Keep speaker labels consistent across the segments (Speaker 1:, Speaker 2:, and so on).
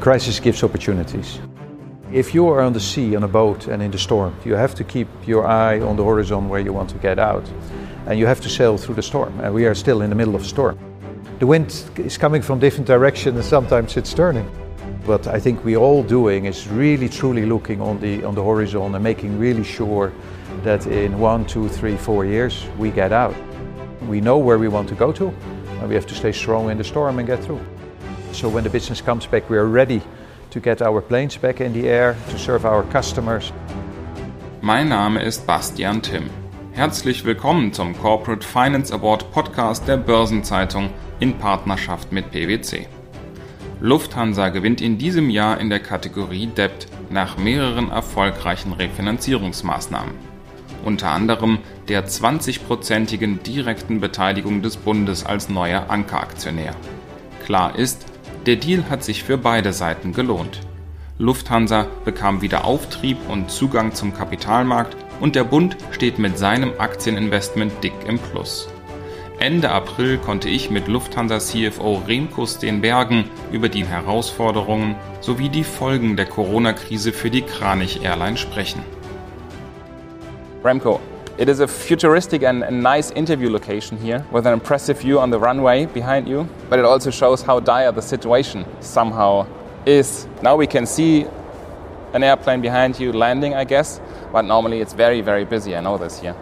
Speaker 1: crisis gives opportunities. If you are on the sea on a boat and in the storm, you have to keep your eye on the horizon where you want to get out. And you have to sail through the storm. And we are still in the middle of a storm. The wind is coming from different directions and sometimes it's turning. What I think we all doing is really truly looking on the on the horizon and making really sure that in one, two, three, four years we get out. We know where we want to go to, and we have to stay strong in the storm and get through. So when the business comes back, we are ready to get our planes back in the air, to serve our customers.
Speaker 2: Mein Name ist Bastian Timm. Herzlich willkommen zum Corporate Finance Award Podcast der Börsenzeitung in Partnerschaft mit PwC. Lufthansa gewinnt in diesem Jahr in der Kategorie Debt nach mehreren erfolgreichen Refinanzierungsmaßnahmen. Unter anderem der 20-prozentigen direkten Beteiligung des Bundes als neuer Ankeraktionär. Klar ist, der Deal hat sich für beide Seiten gelohnt. Lufthansa bekam wieder Auftrieb und Zugang zum Kapitalmarkt und der Bund steht mit seinem Aktieninvestment dick im Plus. Ende April konnte ich mit Lufthansa CFO Remco Steenbergen über die Herausforderungen sowie die Folgen der Corona-Krise für die Kranich Airline sprechen.
Speaker 3: Remco, It is a futuristic and a nice interview location here with an impressive view on the runway behind you, but it also shows how dire the situation somehow is. Now we can see an airplane behind you landing, I guess, but normally it's very, very busy. I know this here.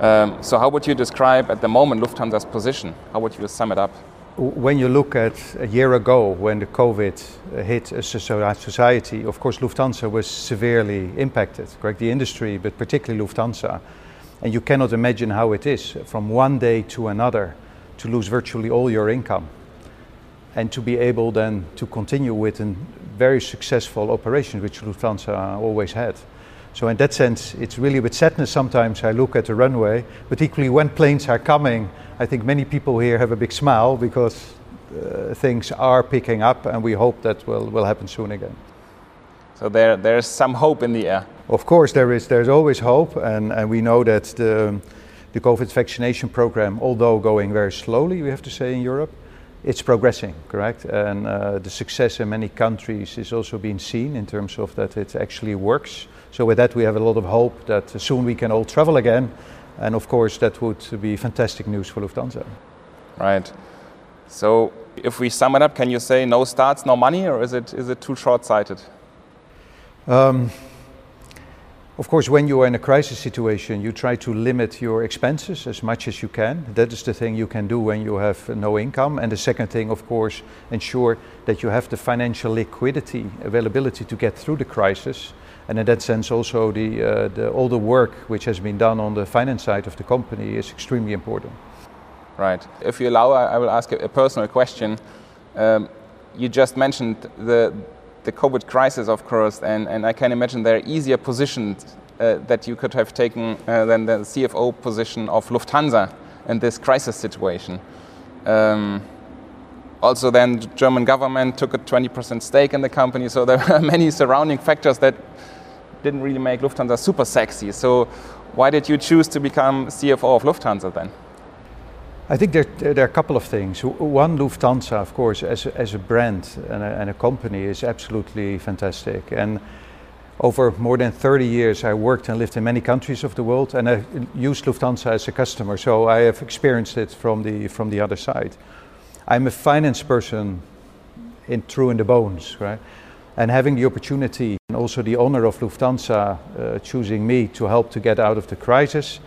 Speaker 3: Um, so, how would you describe at the moment Lufthansa's position? How would you sum it up?
Speaker 1: When you look at a year ago when the COVID hit society, of course, Lufthansa was severely impacted, correct? The industry, but particularly Lufthansa. And you cannot imagine how it is from one day to another to lose virtually all your income and to be able then to continue with a very successful operation, which Lufthansa always had. So, in that sense, it's really with sadness sometimes I look at the runway, but equally when planes are coming, I think many people here have a big smile because uh, things are picking up and we hope that will, will happen soon again.
Speaker 3: So, there, there's some hope in the air.
Speaker 1: Of course, there is there's always hope, and, and we know that the, the COVID vaccination program, although going very slowly, we have to say in Europe, it's progressing, correct? And uh, the success in many countries is also being seen in terms of that it actually works. So with that, we have a lot of hope that soon we can all travel again, and of course, that would be fantastic news for Lufthansa.
Speaker 3: Right. So if we sum it up, can you say no starts, no money, or is it is it too short-sighted?
Speaker 1: Um, of course, when you are in a crisis situation, you try to limit your expenses as much as you can. That is the thing you can do when you have no income. And the second thing, of course, ensure that you have the financial liquidity availability to get through the crisis. And in that sense, also the, uh, the, all the work which has been done on the finance side of the company is extremely important.
Speaker 3: Right. If you allow, I will ask a personal question. Um, you just mentioned the the COVID crisis, of course, and, and I can imagine there are easier positions uh, that you could have taken uh, than the CFO position of Lufthansa in this crisis situation. Um, also, then the German government took a 20% stake in the company, so there were many surrounding factors that didn't really make Lufthansa super sexy. So, why did you choose to become CFO of Lufthansa then?
Speaker 1: I think there, there, are a couple of things. One, Lufthansa, of course, as a, as a brand and a, and a company, is absolutely fantastic. And over more than 30 years, I worked and lived in many countries of the world, and I used Lufthansa as a customer, so I have experienced it from the from the other side. I'm a finance person in true in the bones, right? And having the opportunity and also the honor of Lufthansa uh, choosing me to help to get out of the crisis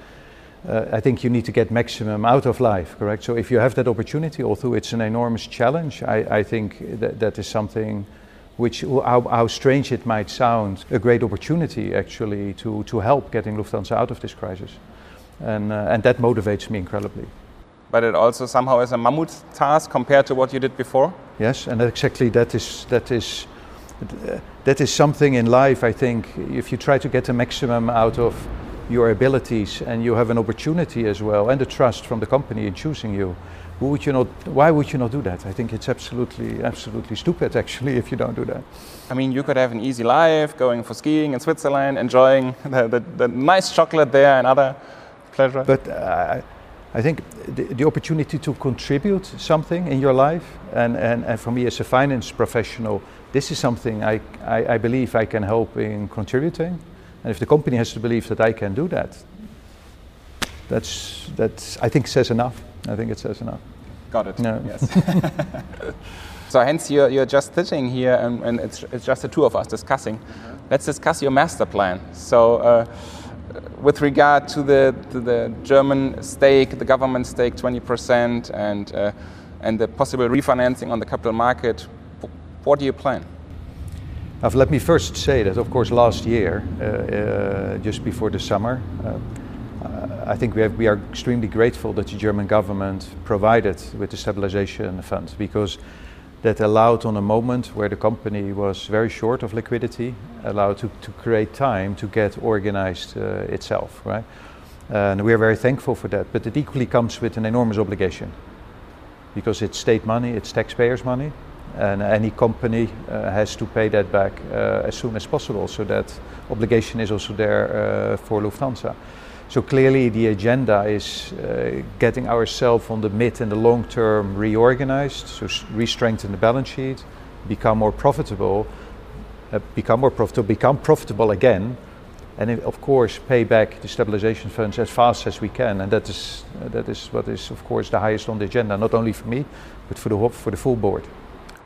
Speaker 1: uh, I think you need to get maximum out of life, correct? So if you have that opportunity, although it's an enormous challenge, I, I think that, that is something which, how, how, strange it might sound, a great opportunity actually to, to help getting Lufthansa out of this crisis. And, uh, and that motivates me incredibly.
Speaker 3: But it also somehow is a mammoth task compared to what you did before?
Speaker 1: Yes, and exactly that is, that is, that is something in life, I think, if you try to get the maximum out of your abilities and you have an opportunity as well and the trust from the company in choosing you would you not why would you not do that? I think it's absolutely absolutely stupid actually if you don't do that.
Speaker 3: I mean you could have an easy life going for skiing in switzerland enjoying the, the, the nice chocolate there and other pleasure.
Speaker 1: But uh, I think the, the, opportunity to contribute something in your life, and, and, and for me as a finance professional, this is something I, I, I, believe I can help in contributing. And if the company has to believe that I can do that, that's, that's I think says enough. I think it says enough.
Speaker 3: Got it. No. Yes. so hence you're, you're just sitting here and, and it's, it's just the two of us discussing. Let's discuss your master plan. So uh, with regard to the, to the German stake, the government stake 20% and, uh, and the possible refinancing on the capital market, what do you plan?
Speaker 1: Let me first say that, of course, last year, uh, uh, just before the summer, uh, I think we, have, we are extremely grateful that the German government provided with the stabilization fund because that allowed on a moment where the company was very short of liquidity, allowed to, create time to get organized itself, right? And we are very thankful for that, but it equally comes with an enormous obligation because it's state money, it's taxpayers' money, and any company uh, has to pay that back uh, as soon as possible. So that obligation is also there uh, for Lufthansa. So clearly, the agenda is uh, getting ourselves on the mid and the long term reorganized, so re-strengthen the balance sheet, become more profitable, uh, become more profitable, become profitable again, and of course pay back the stabilization funds as fast as we can. And that is that is what is of course the highest on the agenda, not only for me, but for the for the full board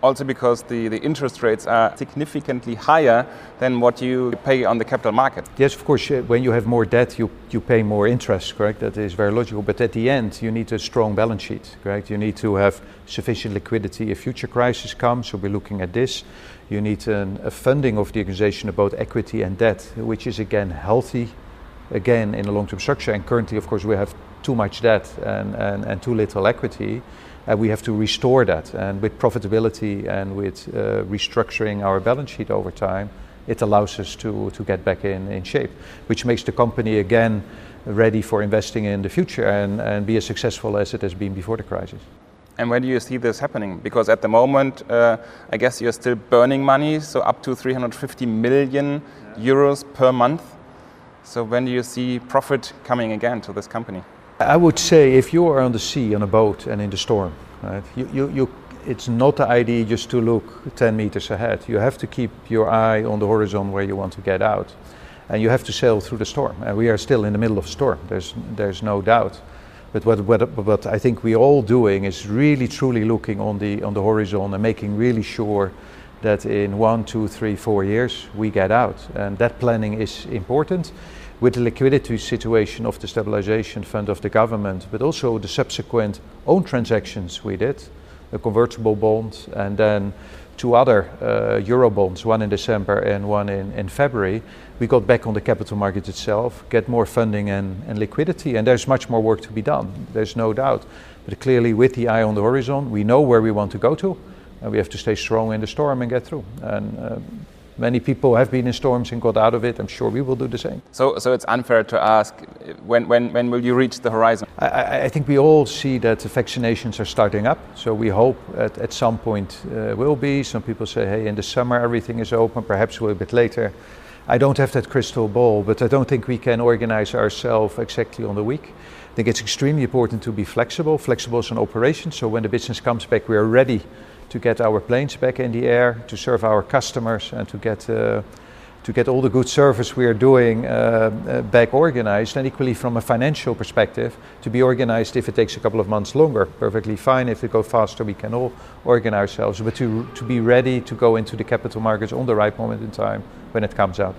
Speaker 3: also because the, the interest rates are significantly higher than what you pay on the capital market.
Speaker 1: Yes, of course, uh, when you have more debt, you, you pay more interest, correct? That is very logical. But at the end, you need a strong balance sheet, correct? You need to have sufficient liquidity if future crisis comes. So we're looking at this. You need an, a funding of the organization about equity and debt, which is again healthy, again in a long term structure. And currently, of course, we have too much debt and, and, and too little equity and we have to restore that. And with profitability and with uh, restructuring our balance sheet over time, it allows us to, to get back in, in shape, which makes the company again ready for investing in the future and, and be as successful as it has been before the crisis.
Speaker 3: And when do you see this happening? Because at the moment, uh, I guess you're still burning money, so up to 350 million euros per month. So when do you see profit coming again to this company?
Speaker 1: I would say if you are on the sea on a boat and in the storm, right, you, you, you, it's not the idea just to look 10 meters ahead. You have to keep your eye on the horizon where you want to get out. And you have to sail through the storm. And we are still in the middle of storm, there's, there's no doubt. But what, what, what I think we're all doing is really truly looking on the, on the horizon and making really sure that in one, two, three, four years we get out. And that planning is important with the liquidity situation of the stabilization fund of the government, but also the subsequent own transactions we did, a convertible bond and then two other uh, euro bonds, one in December and one in, in February, we got back on the capital market itself, get more funding and, and liquidity, and there's much more work to be done, there's no doubt. But clearly, with the eye on the horizon, we know where we want to go to, and we have to stay strong in the storm and get through. And uh, Many people have been in storms and got out of it. I'm sure we will do the same.
Speaker 3: So, so it's unfair to ask when, when, when will you reach the horizon?
Speaker 1: I, I think we all see that the vaccinations are starting up. So we hope at, at some point uh, will be. Some people say, hey, in the summer everything is open, perhaps a little bit later. I don't have that crystal ball, but I don't think we can organize ourselves exactly on the week. I think it's extremely important to be flexible. Flexible as an operation, so when the business comes back, we are ready to get our planes back in the air, to serve our customers, and to get uh, to get all the good service we are doing uh, uh, back organized. And equally, from a financial perspective, to be organized if it takes a couple of months longer, perfectly fine. If it goes faster, we can all organize ourselves. But to to be ready to go into the capital markets on the right moment in time when it comes out,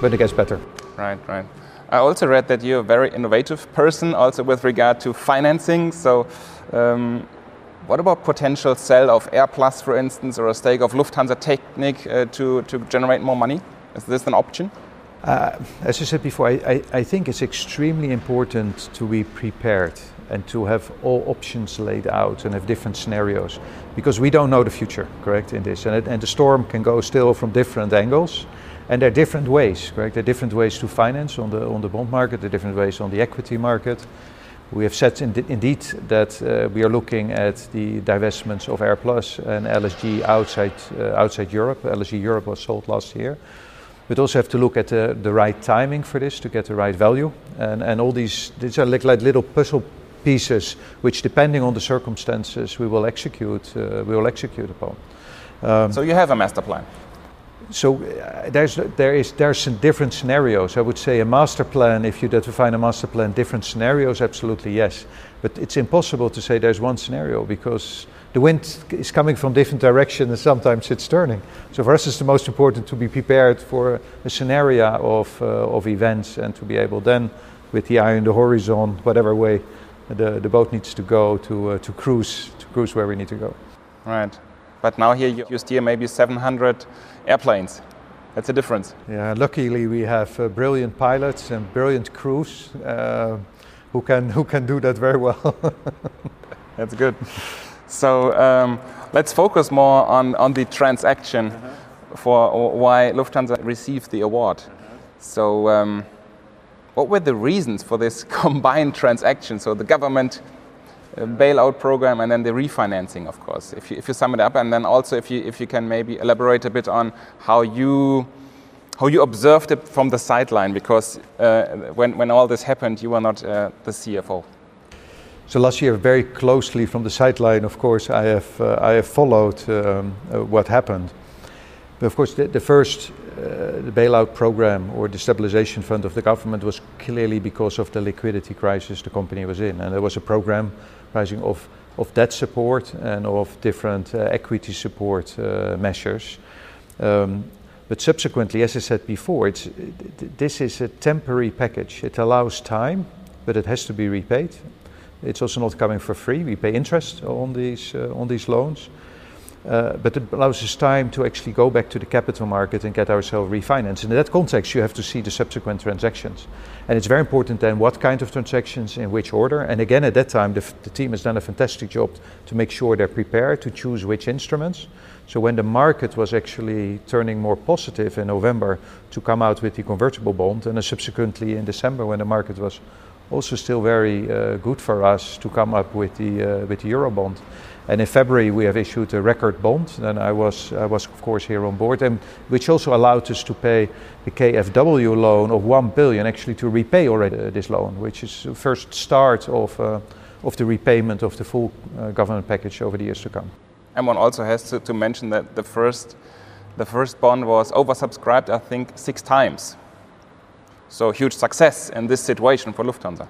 Speaker 1: when it gets better.
Speaker 3: Right, right. I also read that you're a very innovative person, also with regard to financing. So. Um, what about potential sell of AirPlus, for instance, or a stake of Lufthansa Technik uh, to, to generate more money? Is this an option?
Speaker 1: Uh, as I said before, I, I, I, think it's extremely important to be prepared and to have all options laid out and have different scenarios because we don't know the future, correct, in this. And, it, and the storm can go still from different angles. And there are different ways, correct? There are different ways to finance on the, on the bond market, there are different ways on the equity market. We have said indeed that uh, we are looking at the divestments of AirPlus and LSG outside, uh, outside Europe. LSG Europe was sold last year. But also have to look at the, the right timing for this to get the right value. And, and all these, these are like, like little puzzle pieces, which depending on the circumstances, we will execute. Uh, we will execute upon.
Speaker 3: Um, so you have a master plan.
Speaker 1: So uh, there's there is there's some different scenarios. I would say a master plan. If you define a master plan, different scenarios, absolutely yes. But it's impossible to say there's one scenario because the wind is coming from different directions and sometimes it's turning. So for us, it's the most important to be prepared for a scenario of, uh, of events and to be able then, with the eye on the horizon, whatever way the, the boat needs to go, to, uh, to cruise to cruise where we need to go.
Speaker 3: Right. But now here you, steer maybe 700 airplanes. That's a difference.
Speaker 1: Yeah, luckily we have uh, brilliant pilots and brilliant crews uh, who, can, who can do that very well.
Speaker 3: That's good. So um, let's focus more on, on the transaction uh -huh. for why Lufthansa received the award. Uh -huh. So, um, what were the reasons for this combined transaction? So, the government bailout program and then the refinancing, of course. If you, if you sum it up, and then also if you, if you can maybe elaborate a bit on how you how you observed it from the sideline, because uh, when, when all this happened, you were not uh, the CFO.
Speaker 1: So last year, very closely from the sideline, of course, I have uh, I have followed um, uh, what happened. But of course, the, the first uh, the bailout program or the stabilization fund of the government was clearly because of the liquidity crisis the company was in, and there was a program rising of of debt support and of different uh, equity support uh, measures. Um, but subsequently, as I said before, it's, this is a temporary package. It allows time, but it has to be repaid. It's also not coming for free. We pay interest on these uh, on these loans. Uh, but it allows us time to actually go back to the capital market and get ourselves refinanced. And in that context, you have to see the subsequent transactions. And it's very important then what kind of transactions, in which order. And again, at that time, the, the team has done a fantastic job to make sure they're prepared to choose which instruments. So when the market was actually turning more positive in November to come out with the convertible bond, and subsequently in December when the market was also still very uh, good for us to come up with the uh, with the Eurobond. And in February we have issued a record bond. And I was I was of course here on board, and which also allowed us to pay the KfW loan of one billion actually to repay already uh, this loan, which is the first start of uh, of the repayment of the full uh, government package over the years to come.
Speaker 3: And one also has to, to mention that the first the first bond was oversubscribed, I think, six times. So huge success in this situation for Lufthansa.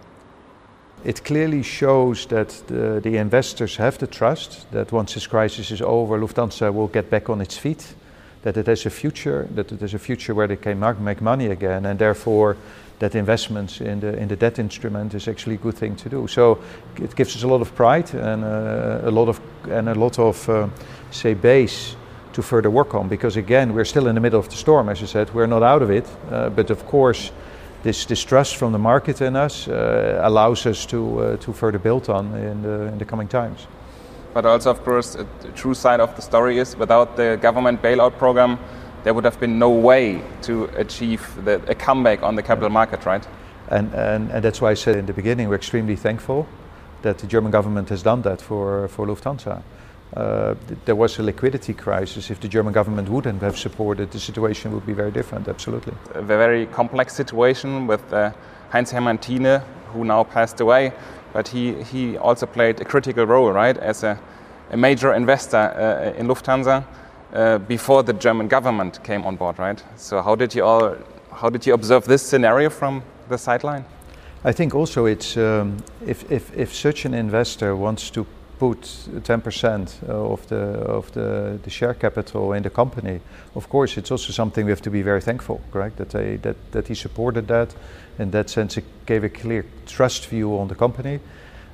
Speaker 1: It clearly shows that the, the, investors have the trust that once this crisis is over, Lufthansa will get back on its feet, that it has a future, that it has a future where they can make money again, and therefore that investments in the in the debt instrument is actually a good thing to do. So it gives us a lot of pride and uh, a lot of and a lot of uh, say base to further work on because again we're still in the middle of the storm, as you said, we're not out of it, uh, but of course this distrust from the market in us uh, allows us to, uh, to further build on in the, in the coming times.
Speaker 3: But also, of course, the true side of the story is without the government bailout program, there would have been no way to achieve the, a comeback on the capital market, right?
Speaker 1: And, and, and that's why I said in the beginning, we're extremely thankful that the German government has done that for, for Lufthansa. Uh, there was a liquidity crisis. If the German government wouldn't have supported, the situation would be very different, absolutely.
Speaker 3: A very complex situation with uh, Heinz Hermann Thiele, who now passed away, but he, he also played a critical role, right, as a, a major investor uh, in Lufthansa uh, before the German government came on board, right? So, how did you all, how did you observe this scenario from the sideline?
Speaker 1: I think also it's um, if, if, if such an investor wants to put 10% of the of the, the share capital in the company, of course, it's also something we have to be very thankful, correct? That they that that he supported that. In that sense, it gave a clear trust view on the company.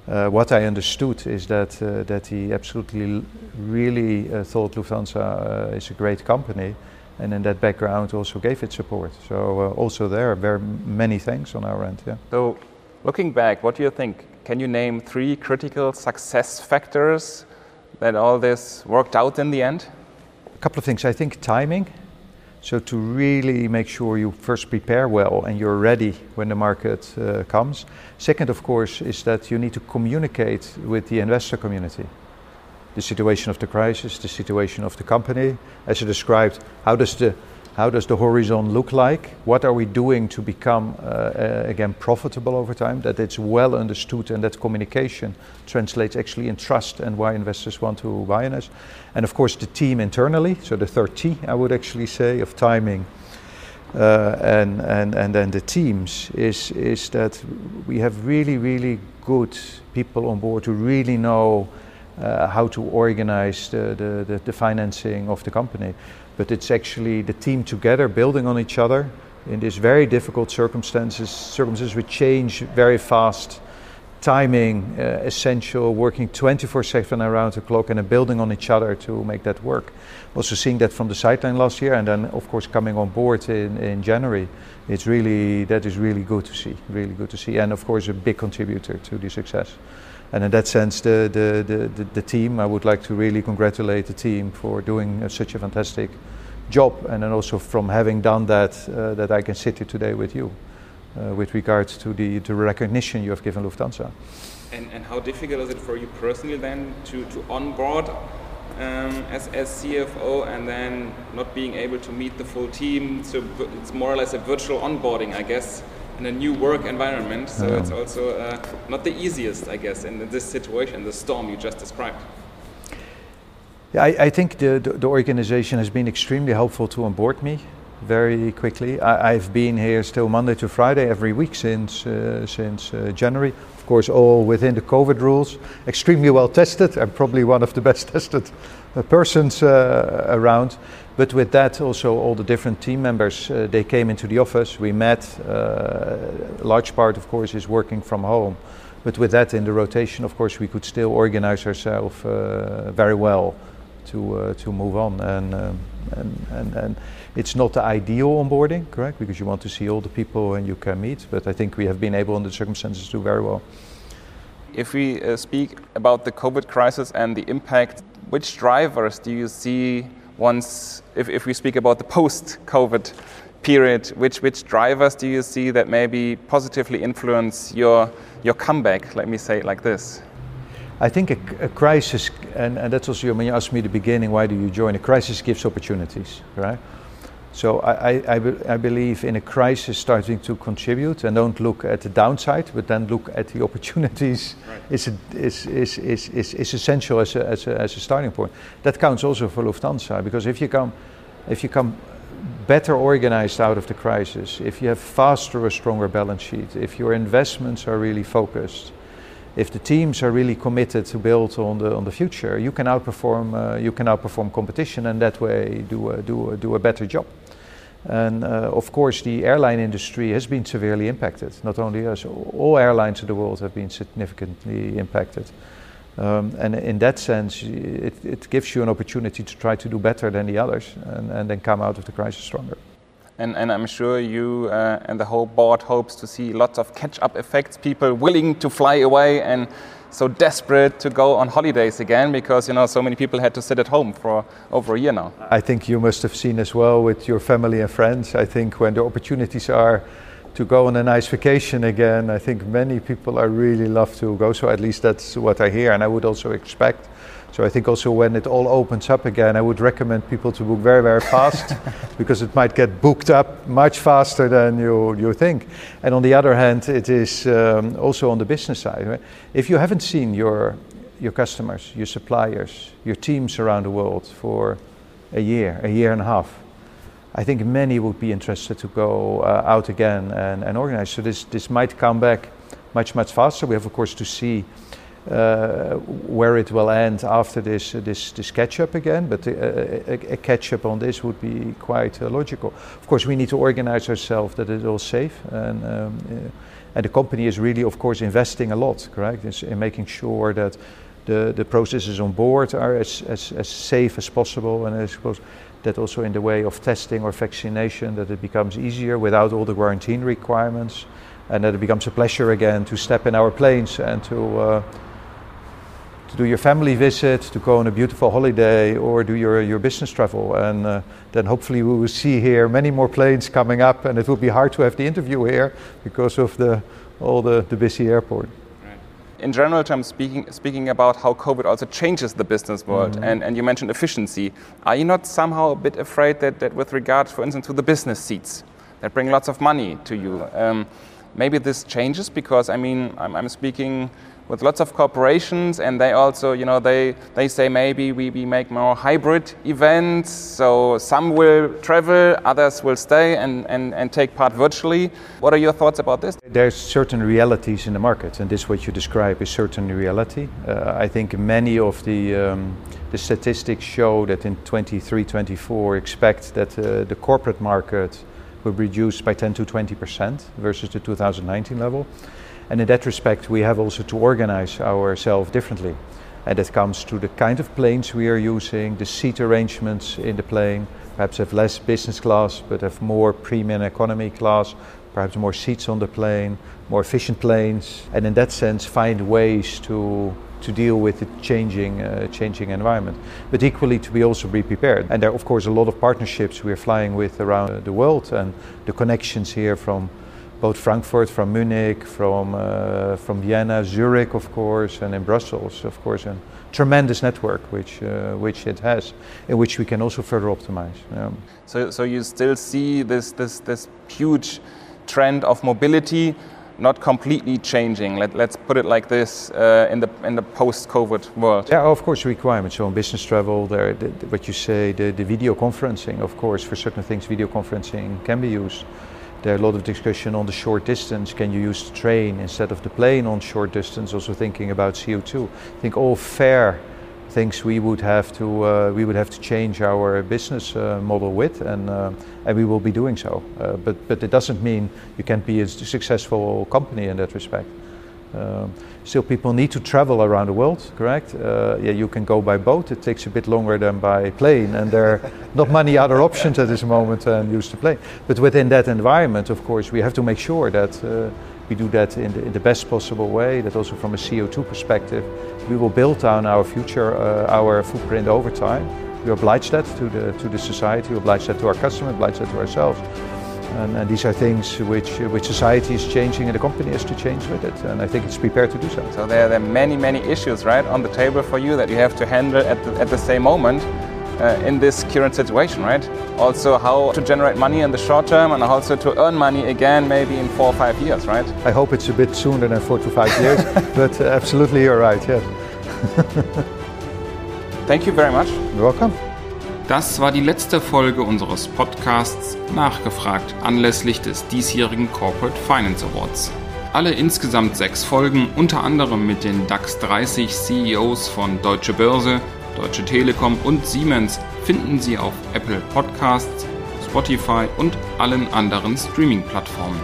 Speaker 1: Uh, what I understood is that uh, that he absolutely really uh, thought Lufthansa uh, is a great company, and in that background also gave it support. So uh, also there, very many thanks on our end. Yeah.
Speaker 3: So, looking back, what do you think? Can you name three critical success factors that all this worked out in the end?
Speaker 1: A couple of things. I think timing. So, to really make sure you first prepare well and you're ready when the market uh, comes. Second, of course, is that you need to communicate with the investor community. The situation of the crisis, the situation of the company. As you described, how does the how does the horizon look like? What are we doing to become, uh, uh, again, profitable over time? That it's well understood and that communication translates actually in trust and why investors want to buy in us. And of course, the team internally, so the third T, I would actually say, of timing. Uh, and, and, and then the teams is, is that we have really, really good people on board who really know uh, how to organize the, the, the, the financing of the company but it's actually the team together building on each other in these very difficult circumstances, circumstances which change very fast. Timing uh, essential, working 24 7 around the clock and building on each other to make that work. Also, seeing that from the sideline last year, and then, of course, coming on board in, in January, it's really that is really good to see. Really good to see, and of course, a big contributor to the success. And in that sense, the, the, the, the, team, I would like to really congratulate the team for doing uh, such a fantastic job. And then also from having done that, uh, that I can sit here today with you uh, with regards to the, the recognition you have given Lufthansa.
Speaker 2: And, and how difficult is it for you personally then to, to onboard um, as, as CFO and then not being able to meet the full team? So it's more or less a virtual onboarding, I guess in a new work environment. So yeah. it's also uh, not the easiest, I guess, in this situation, the storm you just described.
Speaker 1: Yeah, I, I think the, the, the, organization has been extremely helpful to onboard me very quickly. I, have been here still Monday to Friday every week since uh, since uh, January. Of course, all within the COVID rules. Extremely well tested. I'm probably one of the best tested uh, persons uh, around. But with that, also all the different team members, uh, they came into the office. We met. Uh, a large part, of course, is working from home. But with that in the rotation, of course, we could still organize ourselves uh, very well to uh, to move on. And, um, and, and and it's not the ideal onboarding, correct? Because you want to see all the people and you can meet. But I think we have been able, in the circumstances, to do very well.
Speaker 3: If we uh, speak about the COVID crisis and the impact, which drivers do you see? once, if, if we speak about the post-COVID period, which, which drivers do you see that maybe positively influence your, your comeback? Let me say it like this.
Speaker 1: I think a, a crisis, and, and that's also when you asked me at the beginning, why do you join? A crisis gives opportunities, right? So I, I, I, believe in a crisis starting to contribute and don't look at the downside, but then look at the opportunities right. is, is, is, is, is, is essential as a, as, a, as a starting point. That counts also for Lufthansa because if you come, if you come better organized out of the crisis, if you have faster or stronger balance sheet, if your investments are really focused, if the teams are really committed to build on the on the future, you can outperform uh, you can outperform competition and that way do a, do a, do a better job. And uh, of course, the airline industry has been severely impacted. Not only us, all airlines in the world have been significantly impacted. Um, and in that sense, it, it, gives you an opportunity to try to do better than the others and, and then come out of the crisis stronger.
Speaker 3: And, and I'm sure you uh, and the whole board hopes to see lots of catch up effects, people willing to fly away and so desperate to go on holidays again because you know so many people had to sit at home for over a year now.
Speaker 1: I think you must have seen as well with your family and friends. I think when the opportunities are to go on a nice vacation again, I think many people are really love to go. So at least that's what I hear, and I would also expect so I think also when it all opens up again, I would recommend people to book very, very fast because it might get booked up much faster than you, you think. And on the other hand, it is um, also on the business side. Right? If you haven't seen your, your customers, your suppliers, your teams around the world for a year, a year and a half, I think many would be interested to go uh, out again and, and organize. So this, this might come back much, much faster. We have, of course, to see uh, where it will end after this uh, this, this catch up again. But a, a, a, catch up on this would be quite uh, logical. Of course, we need to organize ourselves that it's all safe, and um, and the company is really, of course, investing a lot, correct, in, in making sure that the the processes on board are as as, as safe as possible, and I suppose that also in the way of testing or vaccination that it becomes easier without all the quarantine requirements and that it becomes a pleasure again to step in our planes and to uh, to do your family visit, to go on a beautiful holiday, or do your, your business travel. And uh, then hopefully we will see here many more planes coming up, and it will be hard to have the interview here because of the, all the, the busy airport.
Speaker 3: in general terms, speaking, speaking about how COVID also changes the business world, mm-hmm. and, and you mentioned efficiency, are you not somehow a bit afraid that, that with regard, for instance, to the business seats that bring lots of money to you, um, maybe this changes because, I mean, I'm, I'm speaking with lots of corporations and they also you know they they say maybe we, we make more hybrid events so some will travel others will stay and, and, and take part virtually. What are your thoughts about this?
Speaker 1: There's certain realities in the market and this what you describe is certain reality. Uh, i think many of the um, the statistics show that in 23 24 expect that uh, the corporate market will reduce by 10 to 20 percent versus the 2019 level and in that respect, we have also to organize ourselves differently. And that comes to the kind of planes we are using, the seat arrangements in the plane, perhaps have less business class, but have more premium economy class, perhaps more seats on the plane, more efficient planes, and in that sense, find ways to to deal with the changing uh, changing environment. But equally, to be also be prepared. And there are of course a lot of partnerships we are flying with around the world, and the connections here from both Frankfurt, from Munich, from, uh, from Vienna, Zurich, of course, and in Brussels, of course, a tremendous network which, uh, which it has, in which we can also further optimize.
Speaker 3: So, so you still see this, this, this huge trend of mobility not completely changing. Let, us put it like this uh, in the in the post-COVID world.
Speaker 1: Yeah, of course, requirements. So in business travel, there, the, what you say, the, the video conferencing, of course, for certain things, video conferencing can be used. There's a lot of discussion on the short distance. Can you use the train instead of the plane on short distance? Also thinking about CO2. I think all fair things we would have to uh, we would have to change our business uh, model with, and uh, and we will be doing so. Uh, but but it doesn't mean you can't be a successful company in that respect. Um, still, people need to travel around the world, correct? Uh, yeah, you can go by boat. It takes a bit longer than by plane, and there are not many other options at this moment than use the plane. But within that environment, of course, we have to make sure that uh, we do that in the, in the, best possible way. That also from a CO2 perspective, we will build down our future, uh, our footprint over time. We oblige that to the to the society, we oblige that to our customer, oblige that to ourselves. And, and, these are things which, which society is changing and the company has to change with it. And I think it's prepared to do so.
Speaker 3: So there, there are many, many issues, right, on the table for you that you have to handle at the, at the same moment. Uh, in this current situation, right? Also, how to generate money in the short term and also to earn money again, maybe in four or five years, right?
Speaker 1: I hope it's a bit sooner than four to five years, but uh, absolutely you're right, yes.
Speaker 3: Thank you very much.
Speaker 1: You're welcome.
Speaker 2: Das war die letzte Folge unseres Podcasts Nachgefragt anlässlich des diesjährigen Corporate Finance Awards. Alle insgesamt sechs Folgen, unter anderem mit den DAX 30 CEOs von Deutsche Börse, Deutsche Telekom und Siemens, finden Sie auf Apple Podcasts, Spotify und allen anderen Streaming-Plattformen.